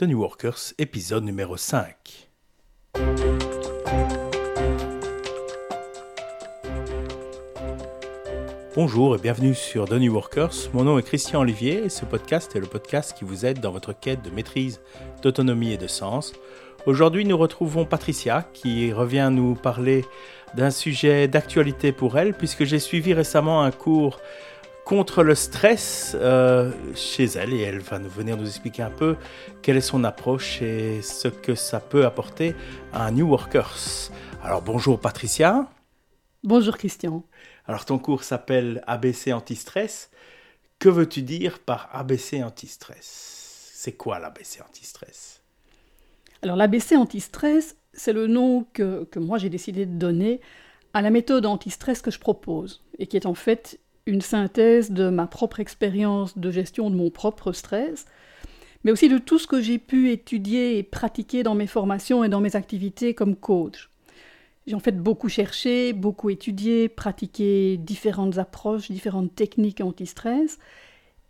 The New Workers, épisode numéro 5. Bonjour et bienvenue sur The New Workers. Mon nom est Christian Olivier et ce podcast est le podcast qui vous aide dans votre quête de maîtrise, d'autonomie et de sens. Aujourd'hui, nous retrouvons Patricia qui revient nous parler d'un sujet d'actualité pour elle puisque j'ai suivi récemment un cours contre le stress euh, chez elle et elle va nous venir nous expliquer un peu quelle est son approche et ce que ça peut apporter à un New Workers. Alors bonjour Patricia. Bonjour Christian. Alors ton cours s'appelle ABC anti-stress. Que veux-tu dire par ABC anti-stress? C'est quoi l'ABC anti-stress? Alors l'ABC anti-stress, c'est le nom que, que moi j'ai décidé de donner à la méthode anti-stress que je propose et qui est en fait une synthèse de ma propre expérience de gestion de mon propre stress, mais aussi de tout ce que j'ai pu étudier et pratiquer dans mes formations et dans mes activités comme coach. J'ai en fait beaucoup cherché, beaucoup étudié, pratiqué différentes approches, différentes techniques anti-stress.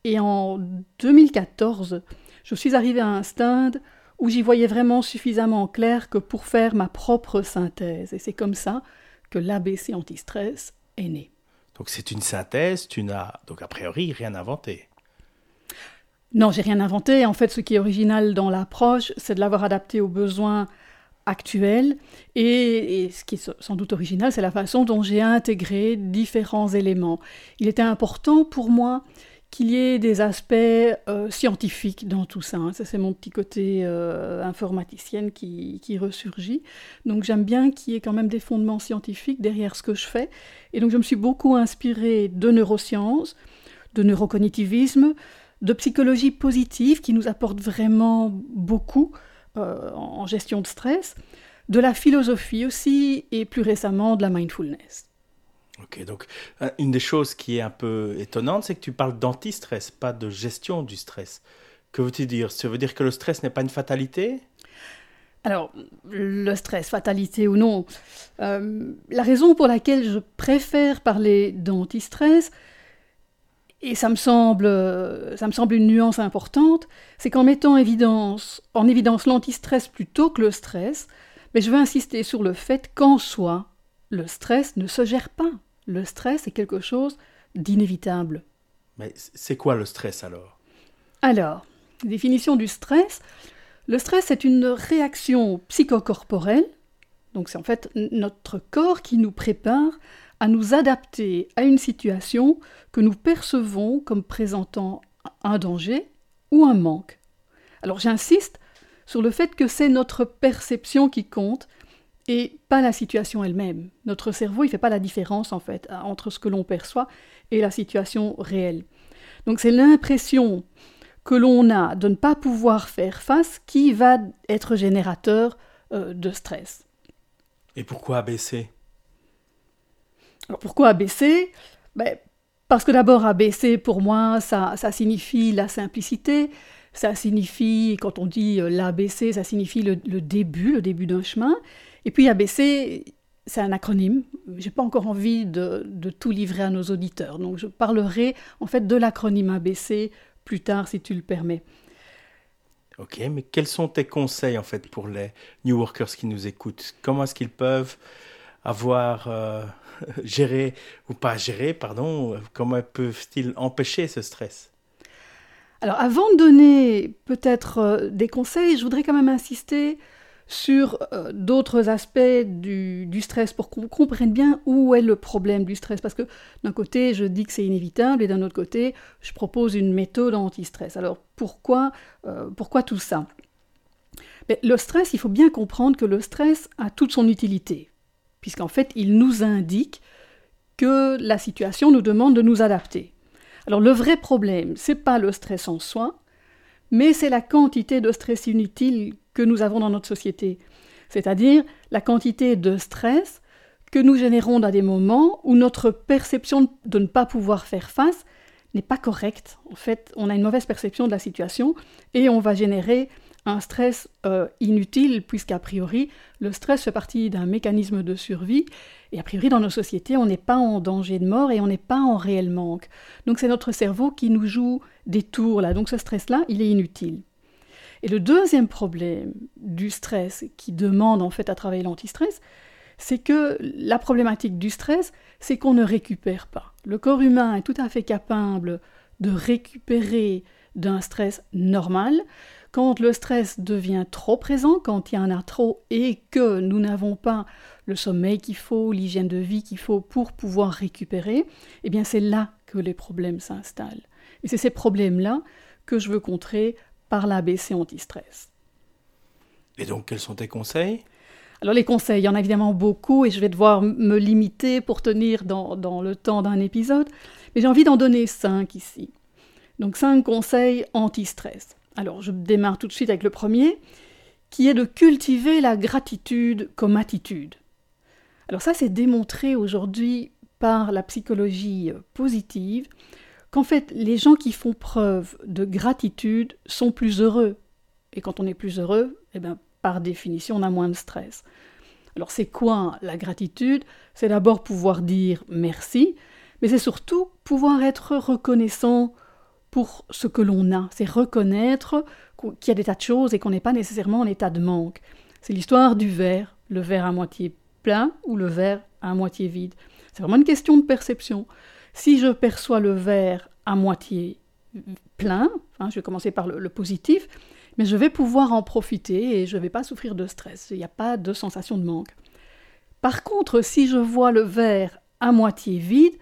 Et en 2014, je suis arrivée à un stade où j'y voyais vraiment suffisamment clair que pour faire ma propre synthèse. Et c'est comme ça que l'ABC anti-stress est né. Donc c'est une synthèse, tu n'as donc a priori rien inventé. Non, j'ai rien inventé. En fait, ce qui est original dans l'approche, c'est de l'avoir adapté aux besoins actuelle. Et, ce qui est sans doute original, c'est la façon dont j'ai intégré différents éléments. Il était important pour moi qu'il y ait des aspects euh, scientifiques dans tout ça. Hein. Ça, c'est mon petit côté euh, informaticienne qui, qui, ressurgit. Donc, j'aime bien qu'il y ait quand même des fondements scientifiques derrière ce que je fais. Et donc, je me suis beaucoup inspirée de neurosciences, de neurocognitivisme, de psychologie positive qui nous apporte vraiment beaucoup euh, en gestion de stress, de la philosophie aussi, et plus récemment de la mindfulness. Ok, donc euh, une des choses qui est un peu étonnante, c'est que tu parles d'anti-stress, pas de gestion du stress. Que veux-tu dire? Ça veut dire que le stress n'est pas une fatalité? Alors, le stress, fatalité ou non, euh, la raison pour laquelle je préfère parler d'anti-stress, et ça me semble, ça me semble une nuance importante, c'est qu'en mettant en évidence, en évidence l'antistress plutôt que le stress, mais je veux insister sur le fait qu'en soi, le stress ne se gère pas. Le stress est quelque chose d'inévitable. Mais c'est quoi le stress alors? Alors, définition du stress. Le stress est une réaction psychocorporelle, donc c'est en fait notre corps qui nous prépare à nous adapter à une situation que nous percevons comme présentant un danger ou un manque. Alors j'insiste sur le fait que c'est notre perception qui compte et pas la situation elle-même. Notre cerveau, il ne fait pas la différence en fait entre ce que l'on perçoit et la situation réelle. Donc c'est l'impression que l'on a de ne pas pouvoir faire face qui va être générateur euh, de stress. Et pourquoi abaisser? Alors pourquoi abaisser? Ben, Parce que d'abord, abaisser, pour moi, ça, ça signifie la simplicité. Ça signifie, quand on dit euh, l'ABC, ça signifie le, début, le début d'un chemin. Et puis ABC, c'est un acronyme. J'ai pas encore envie de, de, tout livrer à nos auditeurs. Donc je parlerai en fait de l'acronyme ABC plus tard, si tu le permets. Ok, mais quels sont tes conseils en fait pour les New Workers qui nous écoutent? Comment est-ce qu'ils peuvent avoir euh, géré ou pas géré, pardon, comment peuvent-ils empêcher ce stress? Alors avant de donner peut-être euh, des conseils, je voudrais quand même insister sur euh, d'autres aspects du, du, stress pour qu'on comprenne bien où est le problème du stress. Parce que d'un côté, je dis que c'est inévitable et d'un autre côté, je propose une méthode anti-stress. Alors pourquoi, pourquoi tout ça? Mais Le stress, il faut bien comprendre que le stress a toute son utilité puisqu'en fait, il nous indique que la situation nous demande de nous adapter. Alors le vrai problème, c'est pas le stress en soi, mais c'est la quantité de stress inutile que nous avons dans notre société, c'est-à-dire la quantité de stress que nous générons dans des moments où notre perception de ne pas pouvoir faire face n'est pas correcte. En fait, on a une mauvaise perception de la situation et on va générer un stress euh, inutile, puisqu'a priori, le stress fait partie d'un mécanisme de survie, et a priori, dans nos sociétés, on n'est pas en danger de mort et on n'est pas en réel manque. Donc c'est notre cerveau qui nous joue des tours, là. Donc ce stress-là, il est inutile. Et le deuxième problème du stress qui demande en fait à travailler l'antistress, c'est que la problématique du stress, c'est qu'on ne récupère pas. Le corps humain est tout à fait capable de récupérer d'un stress normal. Quand le stress devient trop présent, quand il y en a trop et que nous n'avons pas le sommeil qu'il faut, l'hygiène de vie qu'il faut pour pouvoir récupérer, eh bien c'est là que les problèmes s'installent. Et c'est ces problèmes-là que je veux contrer par l'ABC anti-stress. Et donc, quels sont tes conseils? Alors les conseils, il y en a évidemment beaucoup et je vais devoir me limiter pour tenir dans, dans le temps d'un épisode, mais j'ai envie d'en donner cinq ici. Donc cinq conseils anti-stress. Alors je démarre tout de suite avec le premier, qui est de cultiver la gratitude comme attitude. Alors ça c'est démontré aujourd'hui par la psychologie positive qu'en fait les gens qui font preuve de gratitude sont plus heureux. Et quand on est plus heureux, eh bien, par définition, on a moins de stress. Alors c'est quoi la gratitude? C'est d'abord pouvoir dire merci, mais c'est surtout pouvoir être reconnaissant pour ce que l'on a. C'est reconnaître qu'il y a des tas de choses et qu'on n'est pas nécessairement en état de manque. C'est l'histoire du verre, le verre à moitié plein ou le verre à moitié vide. C'est vraiment une question de perception. Si je perçois le verre à moitié plein, hein, je vais commencer par le positif, mais je vais pouvoir en profiter et je ne vais pas souffrir de stress. Il n'y a pas de sensation de manque. Par contre, si je vois le verre à moitié vide,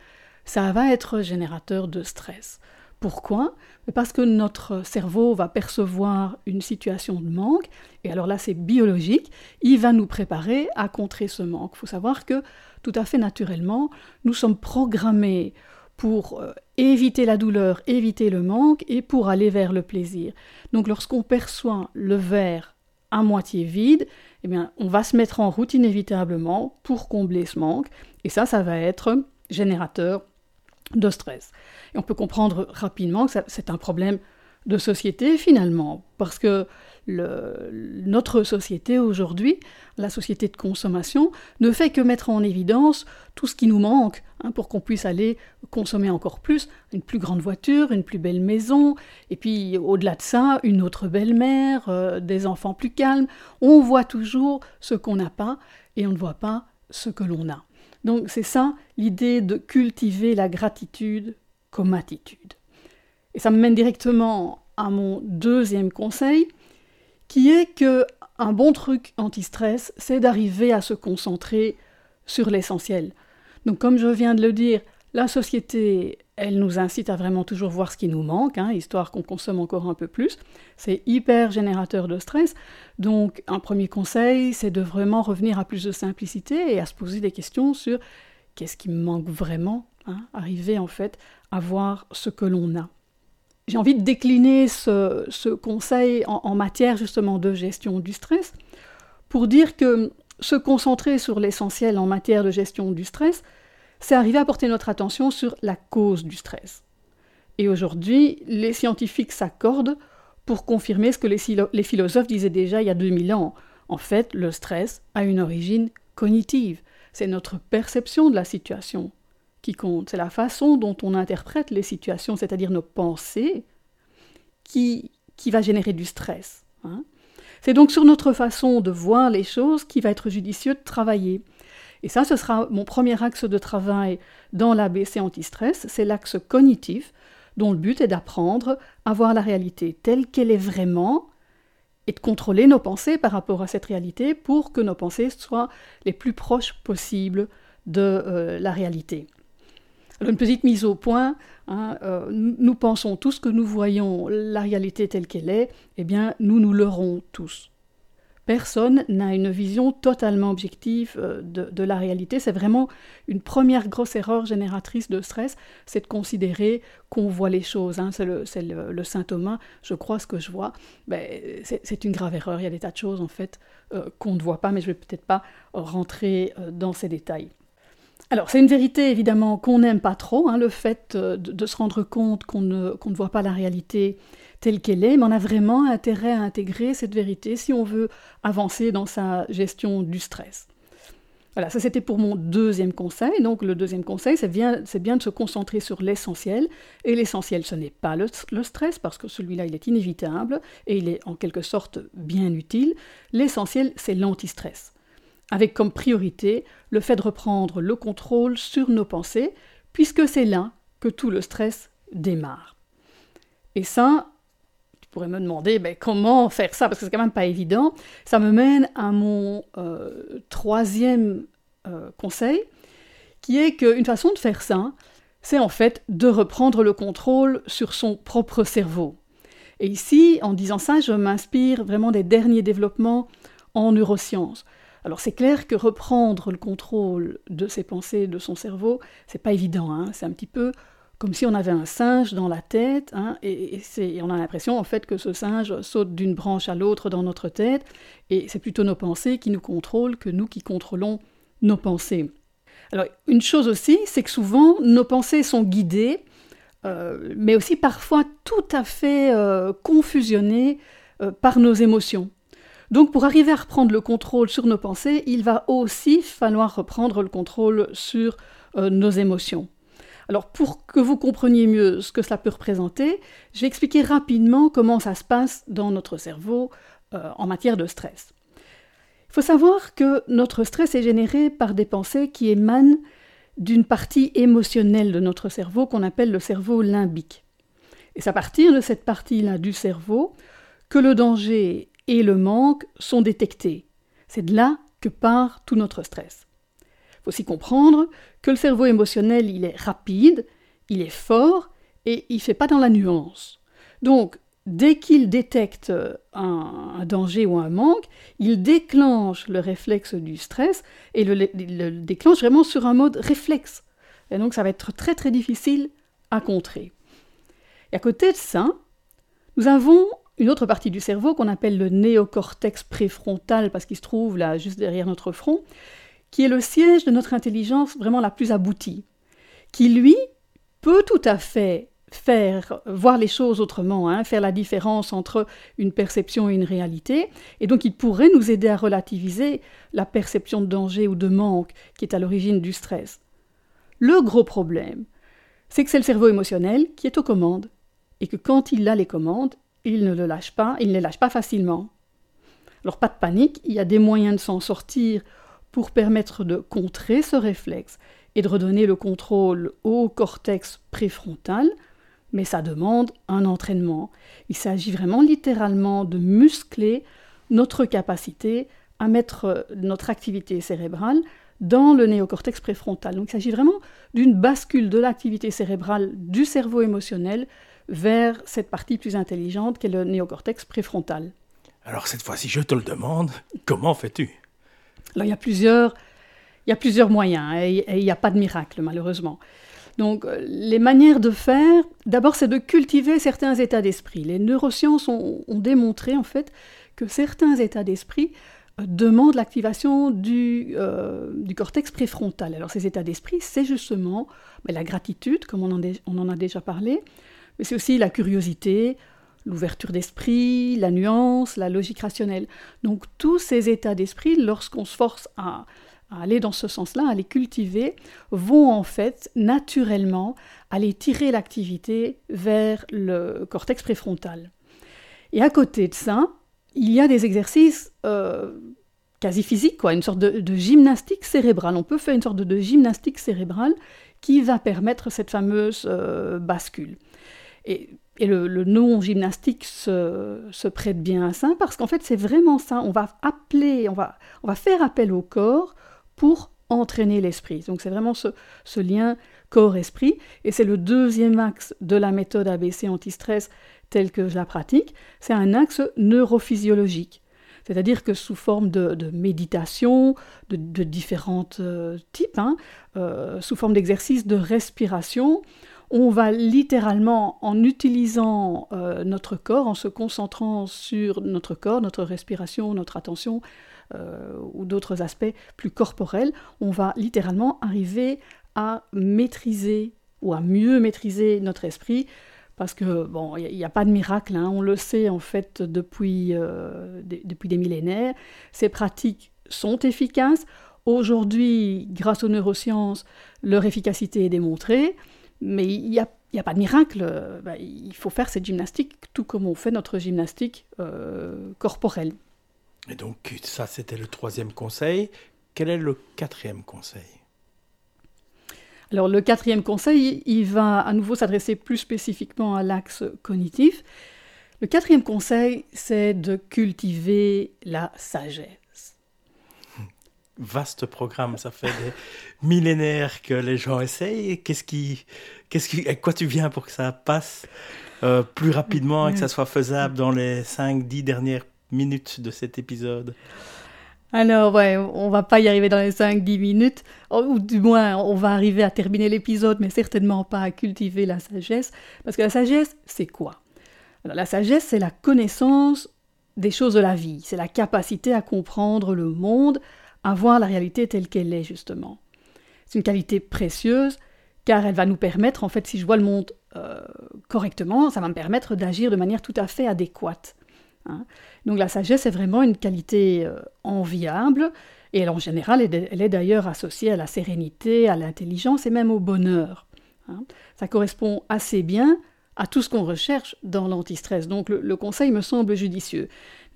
ça va être générateur de stress. Pourquoi? Parce que notre cerveau va percevoir une situation de manque, et alors là c'est biologique, il va nous préparer à contrer ce manque. Il faut savoir que tout à fait naturellement, nous sommes programmés pour euh, éviter la douleur, éviter le manque et pour aller vers le plaisir. Donc lorsqu'on perçoit le verre à moitié vide, eh bien, on va se mettre en route inévitablement pour combler ce manque et ça, ça va être générateur de stress. Et on peut comprendre rapidement que c'est un problème de société finalement, parce que notre société aujourd'hui, la société de consommation, ne fait que mettre en évidence tout ce qui nous manque hein, pour qu'on puisse aller consommer encore plus, une plus grande voiture, une plus belle maison, et puis au-delà de ça, une autre belle-mère, euh, des enfants plus calmes. On voit toujours ce qu'on n'a pas et on ne voit pas ce que l'on a. Donc c'est ça l'idée de cultiver la gratitude comme attitude. Et ça me mène directement à mon deuxième conseil, qui est que un bon truc anti-stress, c'est d'arriver à se concentrer sur l'essentiel. Donc comme je viens de le dire, la société, elle nous incite à vraiment toujours voir ce qui nous manque, hein, histoire qu'on consomme encore un peu plus. C'est hyper générateur de stress. Donc un premier conseil, c'est de vraiment revenir à plus de simplicité et à se poser des questions sur qu'est-ce qui me manque vraiment, hein, arriver en fait à voir ce que l'on a j'ai envie de décliner ce, conseil en, matière justement de gestion du stress pour dire que se concentrer sur l'essentiel en matière de gestion du stress, c'est arriver à porter notre attention sur la cause du stress. Et aujourd'hui, les scientifiques s'accordent pour confirmer ce que les, philosophes disaient déjà il y a 2000 ans. En fait, le stress a une origine cognitive. C'est notre perception de la situation qui compte, c'est la façon dont on interprète les situations, c'est-à-dire nos pensées, qui, qui va générer du stress. Hein. C'est donc sur notre façon de voir les choses qui va être judicieux de travailler. Et ça, ce sera mon premier axe de travail dans l'ABC anti-stress, c'est l'axe cognitif, dont le but est d'apprendre à voir la réalité telle qu'elle est vraiment et de contrôler nos pensées par rapport à cette réalité pour que nos pensées soient les plus proches possibles de euh, la réalité. Alors une petite mise au point, hein, euh, nous pensons tous que nous voyons la réalité telle qu'elle est, eh bien nous nous leurrons tous. Personne n'a une vision totalement objective euh, de, la réalité. C'est vraiment une première grosse erreur génératrice de stress, c'est de considérer qu'on voit les choses. Hein. C'est le, saint Thomas, je crois ce que je vois. Ben, c'est une grave erreur. Il y a des tas de choses en fait euh, qu'on ne voit pas, mais je ne vais peut-être pas rentrer dans ces détails. Alors, c'est une vérité évidemment qu'on n'aime pas trop, hein, le fait euh, de, se rendre compte qu'on ne, voit pas la réalité telle qu'elle est, mais on a vraiment intérêt à intégrer cette vérité si on veut avancer dans sa gestion du stress. Voilà, ça c'était pour mon deuxième conseil. Donc le deuxième conseil, c'est bien, de se concentrer sur l'essentiel. Et l'essentiel, ce n'est pas le, le, stress, parce que celui-là, il est inévitable et il est en quelque sorte bien utile. L'essentiel, c'est l'antistress. Avec comme priorité le fait de reprendre le contrôle sur nos pensées, puisque c'est là que tout le stress démarre. Et ça, tu pourrais me demander ben, comment faire ça, parce que c'est quand même pas évident. Ça me mène à mon euh, troisième euh, conseil, qui est qu'une façon de faire ça, c'est en fait de reprendre le contrôle sur son propre cerveau. Et ici, en disant ça, je m'inspire vraiment des derniers développements en neurosciences. Alors c'est clair que reprendre le contrôle de ses pensées, de son cerveau, c'est pas évident. Hein. c'est un petit peu comme si on avait un singe dans la tête, hein, et, on a l'impression en fait que ce singe saute d'une branche à l'autre dans notre tête, et c'est plutôt nos pensées qui nous contrôlent que nous qui contrôlons nos pensées. Alors une chose aussi, c'est que souvent nos pensées sont guidées, euh, mais aussi parfois tout à fait euh, confusionnées euh, par nos émotions. Donc pour arriver à reprendre le contrôle sur nos pensées, il va aussi falloir reprendre le contrôle sur nos émotions. Alors pour que vous compreniez mieux ce que cela peut représenter, je vais expliquer rapidement comment ça se passe dans notre cerveau euh, en matière de stress. Il faut savoir que notre stress est généré par des pensées qui émanent d'une partie émotionnelle de notre cerveau qu'on appelle le cerveau limbique. Et c'est à partir de cette partie-là du cerveau que le danger et le manque sont détectés. C'est de là que part tout notre stress faut aussi comprendre que le cerveau émotionnel, il est rapide, il est fort et il ne fait pas dans la nuance. Donc, dès qu'il détecte un, danger ou un manque, il déclenche le réflexe du stress et le, le, déclenche vraiment sur un mode réflexe. Et donc, ça va être très très difficile à contrer. Et à côté de ça, nous avons une autre partie du cerveau qu'on appelle le néocortex préfrontal parce qu'il se trouve là juste derrière notre front qui est le siège de notre intelligence vraiment la plus aboutie, qui lui peut tout à fait faire voir les choses autrement, hein, faire la différence entre une perception et une réalité, et donc il pourrait nous aider à relativiser la perception de danger ou de manque qui est à l'origine du stress. Le gros problème, c'est que c'est le cerveau émotionnel qui est aux commandes, et que quand il a les commandes, il ne le lâche pas, il ne les lâche pas facilement. Alors pas de panique, il y a des moyens de s'en sortir pour permettre de contrer ce réflexe et de redonner le contrôle au cortex préfrontal, mais ça demande un entraînement. Il s'agit vraiment littéralement de muscler notre capacité à mettre notre activité cérébrale dans le néocortex préfrontal. Donc il s'agit vraiment d'une bascule de l'activité cérébrale du cerveau émotionnel vers cette partie plus intelligente qu'est le néocortex préfrontal. Alors cette fois-ci, je te le demande, comment fais-tu? Alors il y a plusieurs, il y a plusieurs moyens hein, et, il n'y a pas de miracle malheureusement. Donc euh, les manières de faire, d'abord c'est de cultiver certains états d'esprit. Les neurosciences ont, démontré en fait que certains états d'esprit euh, demandent l'activation du, euh, du, cortex préfrontal. Alors ces états d'esprit, c'est justement ben, la gratitude, comme on en, on en, a déjà parlé, mais c'est aussi la curiosité, l'ouverture d'esprit, la nuance, la logique rationnelle. Donc tous ces états d'esprit, lorsqu'on se force à, aller dans ce sens-là, à les cultiver, vont en fait naturellement aller tirer l'activité vers le cortex préfrontal. Et à côté de ça, il y a des exercices euh, quasi physiques, quoi, une sorte de, gymnastique cérébrale. On peut faire une sorte de, gymnastique cérébrale qui va permettre cette fameuse euh, bascule. Et et le, nom gymnastique se, prête bien à ça parce qu'en fait c'est vraiment ça. On va appeler, on va, on va faire appel au corps pour entraîner l'esprit. Donc c'est vraiment ce, lien corps-esprit. Et c'est le deuxième axe de la méthode ABC anti-stress telle que je la pratique. C'est un axe neurophysiologique. C'est-à-dire que sous forme de, méditation, de, différents euh, types, hein, euh, sous forme d'exercice de respiration, on va littéralement, en utilisant euh, notre corps, en se concentrant sur notre corps, notre respiration, notre attention, euh, ou d'autres aspects plus corporels, on va littéralement arriver à maîtriser ou à mieux maîtriser notre esprit, parce que bon, il n'y a, pas de miracle, hein. on le sait en fait depuis, euh, depuis des millénaires. Ces pratiques sont efficaces aujourd'hui, grâce aux neurosciences, leur efficacité est démontrée, mais il n'y a, a, pas de miracle. Ben, il faut faire cette gymnastique tout comme on fait notre gymnastique euh, corporelle. Et donc ça, c'était le troisième conseil. Quel est le quatrième conseil? Alors le quatrième conseil, il va à nouveau s'adresser plus spécifiquement à l'axe cognitif. Le quatrième conseil, c'est de cultiver la sagesse. Vaste programme, ça fait des millénaires que les gens essayent. Qu'est-ce qui, qu'est-ce qui, quoi tu viens pour que ça passe euh, plus rapidement et que ça soit faisable dans les 5-10 dernières minutes de cet épisode? Alors, ouais, on va pas y arriver dans les 5-10 minutes, ou du moins, on va arriver à terminer l'épisode, mais certainement pas à cultiver la sagesse, parce que la sagesse, c'est quoi? Alors, la sagesse, c'est la connaissance des choses de la vie, c'est la capacité à comprendre le monde, à voir la réalité telle qu'elle est, justement. C'est une qualité précieuse, car elle va nous permettre, en fait, si je vois le monde euh, correctement, ça va me permettre d'agir de manière tout à fait adéquate. Hein. Donc la sagesse est vraiment une qualité euh, enviable, et en général, elle est d'ailleurs associée à la sérénité, à l'intelligence et même au bonheur. Hein. Ça correspond assez bien à tout ce qu'on recherche dans l'antistress. Donc le, conseil me semble judicieux.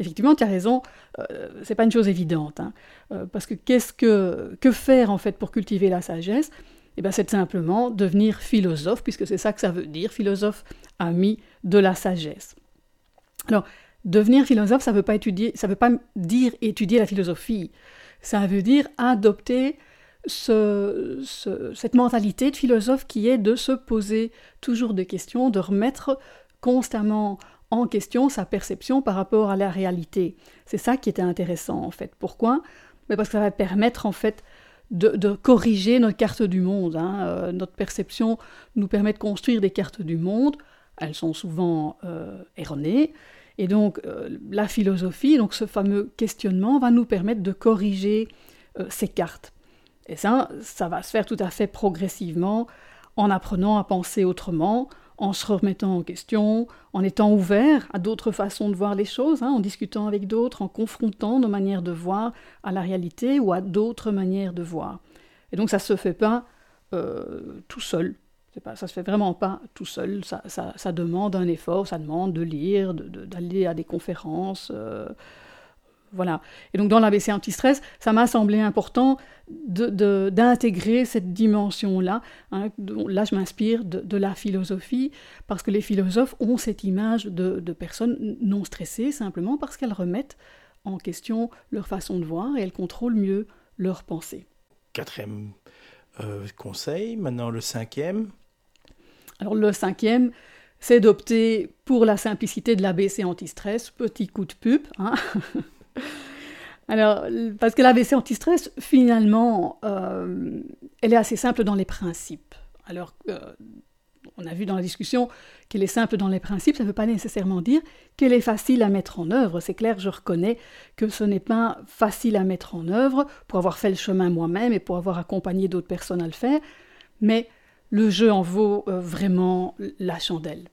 Effectivement, tu as raison, euh, c'est pas une chose évidente, hein. euh, parce que qu'est-ce que que faire en fait pour cultiver la sagesse? Eh ben, c'est simplement devenir philosophe, puisque c'est ça que ça veut dire, philosophe ami de la sagesse. Alors, Devenir philosophe, ça ne veut, pas étudier, ça veut pas dire étudier la philosophie. Ça veut dire adopter cette mentalité de philosophe qui est de se poser toujours des questions, de remettre constamment en question sa perception par rapport à la réalité. C'est ça qui était intéressant en fait. Pourquoi? Mais Parce que ça va permettre en fait de, corriger notre carte du monde. Hein. Euh, notre perception nous permet de construire des cartes du monde. Elles sont souvent euh, erronées. Et donc euh, la philosophie, donc ce fameux questionnement, va nous permettre de corriger ces cartes. Et ça, ça va se faire tout à fait progressivement en apprenant à penser autrement, en se remettant en question, en étant ouvert à d'autres façons de voir les choses, hein, en discutant avec d'autres, en confrontant nos manières de voir à la réalité ou à d'autres manières de voir. Et donc ça ne se fait pas euh, tout seul. Pas, ça se fait vraiment pas tout seul. Ça, demande un effort, ça demande de lire, d'aller à des conférences. Euh, voilà. Et donc dans l'ABC anti-stress, ça m'a semblé important d'intégrer cette dimension-là. Hein. Là, je m'inspire de, la philosophie, parce que les philosophes ont cette image de, personnes non stressées, simplement parce qu'elles remettent en question leur façon de voir et elles contrôlent mieux leurs pensées. Quatrième euh, conseil, maintenant le cinquième. Alors le cinquième, c'est d'opter pour la simplicité de l'ABC anti-stress, petit coup de pub. Hein. Alors, parce que l'ABC anti-stress, finalement, euh, elle est assez simple dans les principes. Alors, euh, on a vu dans la discussion qu'elle est simple dans les principes, ça ne veut pas nécessairement dire qu'elle est facile à mettre en œuvre. C'est clair, je reconnais que ce n'est pas facile à mettre en œuvre pour avoir fait le chemin moi-même et pour avoir accompagné d'autres personnes à le faire, mais le jeu en vaut euh, vraiment la chandelle.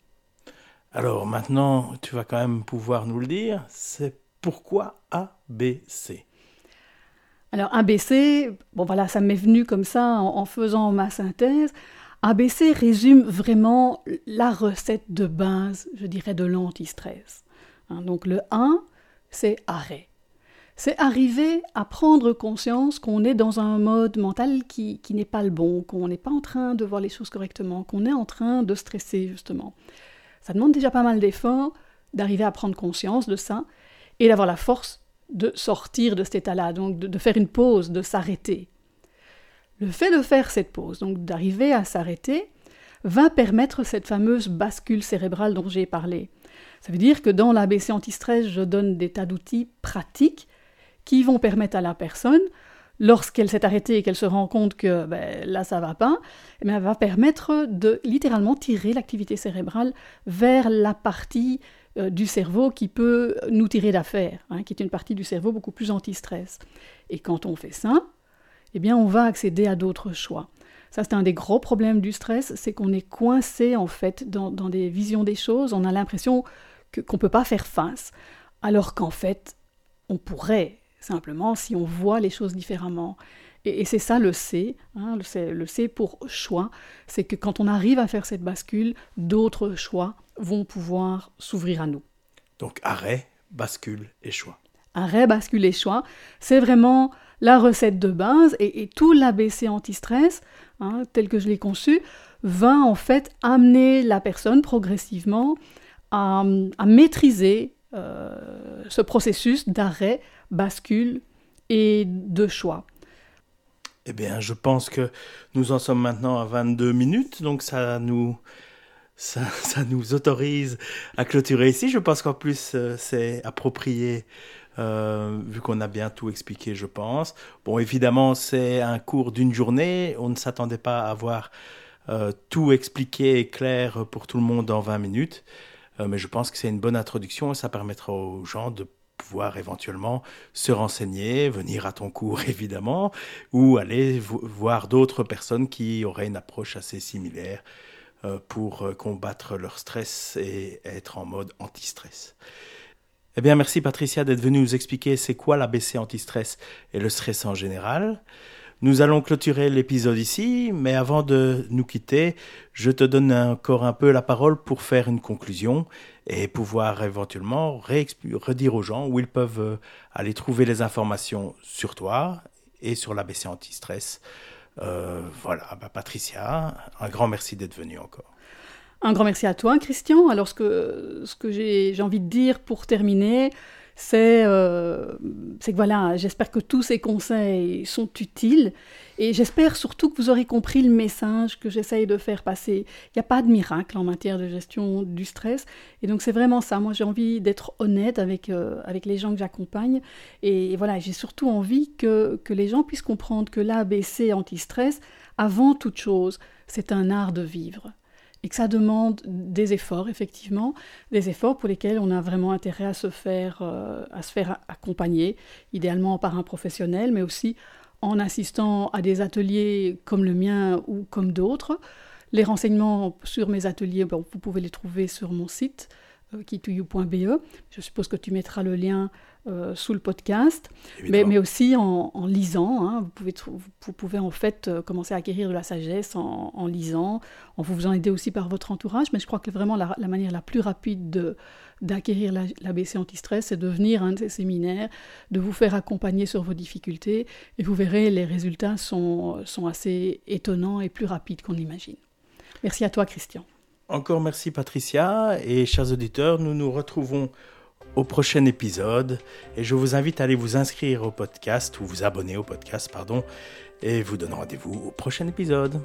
Alors maintenant, tu vas quand même pouvoir nous le dire, pourquoi ABC Alors ABC, bon voilà, ça m'est venu comme ça en, faisant ma synthèse. ABC résume vraiment la recette de base, je dirais, de l'antistress. Hein, donc le 1, c'est arrêt c'est arriver à prendre conscience qu'on est dans un mode mental qui, n'est pas le bon, qu'on n'est pas en train de voir les choses correctement, qu'on est en train de stresser justement. Ça demande déjà pas mal d'efforts d'arriver à prendre conscience de ça et d'avoir la force de sortir de cet état-là, donc de, faire une pause, de s'arrêter. Le fait de faire cette pause, donc d'arriver à s'arrêter, va permettre cette fameuse bascule cérébrale dont j'ai parlé. Ça veut dire que dans l'ABC anti-stress, je donne des tas d'outils pratiques qui vont permettre à la personne, lorsqu'elle s'est arrêtée et qu'elle se rend compte que ben, là ça va pas, eh va permettre de littéralement tirer l'activité cérébrale vers la partie euh, du cerveau qui peut nous tirer d'affaire, hein, qui est une partie du cerveau beaucoup plus anti-stress. Et quand on fait ça, eh bien on va accéder à d'autres choix. Ça, c'est un des gros problèmes du stress, c'est qu'on est coincé en fait dans, des visions des choses, on a l'impression qu'on ne peut pas faire face, alors qu'en fait, on pourrait simplement si on voit les choses différemment. Et, c'est ça le C, hein, le C, pour choix, c'est que quand on arrive à faire cette bascule, d'autres choix vont pouvoir s'ouvrir à nous. Donc arrêt, bascule et choix. Arrêt, bascule et choix, c'est vraiment la recette de base et, tout l'ABC anti-stress, hein, tel que je l'ai conçu, va en fait amener la personne progressivement à, maîtriser euh, ce processus d'arrêt, bascule et de choix. Eh bien, je pense que nous en sommes maintenant à 22 minutes, donc ça nous, ça, nous autorise à clôturer ici. Je pense qu'en plus, euh, c'est approprié, euh, vu qu'on a bien tout expliqué, je pense. Bon, évidemment, c'est un cours d'une journée. On ne s'attendait pas à avoir euh, tout expliqué et clair pour tout le monde en 20 minutes. mais je pense que c'est une bonne introduction et ça permettra aux gens de pouvoir éventuellement se renseigner, venir à ton cours évidemment, ou aller voir d'autres personnes qui auraient une approche assez similaire pour euh, combattre leur stress et être en mode anti-stress. Eh bien, merci Patricia d'être venue nous expliquer c'est quoi l'ABC anti-stress et le stress en général. Nous allons clôturer l'épisode ici, mais avant de nous quitter, je te donne encore un peu la parole pour faire une conclusion et pouvoir éventuellement redire aux gens où ils peuvent euh, aller trouver les informations sur toi et sur l'ABC anti-stress. Euh, voilà, bah, Patricia, un grand merci d'être venue encore. Un grand merci à toi, Christian. Alors, ce que, ce que j'ai envie de dire pour terminer, euh, c'est que voilà, j'espère que tous ces conseils sont utiles et j'espère surtout que vous aurez compris le message que j'essaye de faire passer. Il n'y a pas de miracle en matière de gestion du stress et donc c'est vraiment ça. Moi j'ai envie d'être honnête avec, euh, avec les gens que j'accompagne et, voilà, j'ai surtout envie que, que les gens puissent comprendre que l'ABC anti-stress, avant toute chose, c'est un art de vivre et que ça demande des efforts, effectivement, des efforts pour lesquels on a vraiment intérêt à se faire, euh, à se faire accompagner, idéalement par un professionnel, mais aussi en assistant à des ateliers comme le mien ou comme d'autres. Les renseignements sur mes ateliers, vous pouvez les trouver sur mon site euh, kitouyou.be. Je suppose que tu mettras le lien euh, sous le podcast, mais, mais, aussi en, lisant. Hein. vous, pouvez, vous pouvez en fait euh, commencer à acquérir de la sagesse en, lisant, en vous faisant aider aussi par votre entourage. Mais je crois que vraiment la, manière la plus rapide d'acquérir l'ABC anti-stress, c'est de venir à un de ces séminaires, de vous faire accompagner sur vos difficultés, et vous verrez, les résultats sont, sont assez étonnants et plus rapides qu'on l'imagine. Merci à toi, Christian. Encore merci, Patricia, et chers auditeurs, nous nous retrouvons au prochain épisode. Et je vous invite à aller vous inscrire au podcast ou vous abonner au podcast, pardon. Et vous donne rendez-vous au prochain épisode.